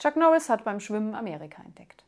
Chuck Norris hat beim Schwimmen Amerika entdeckt.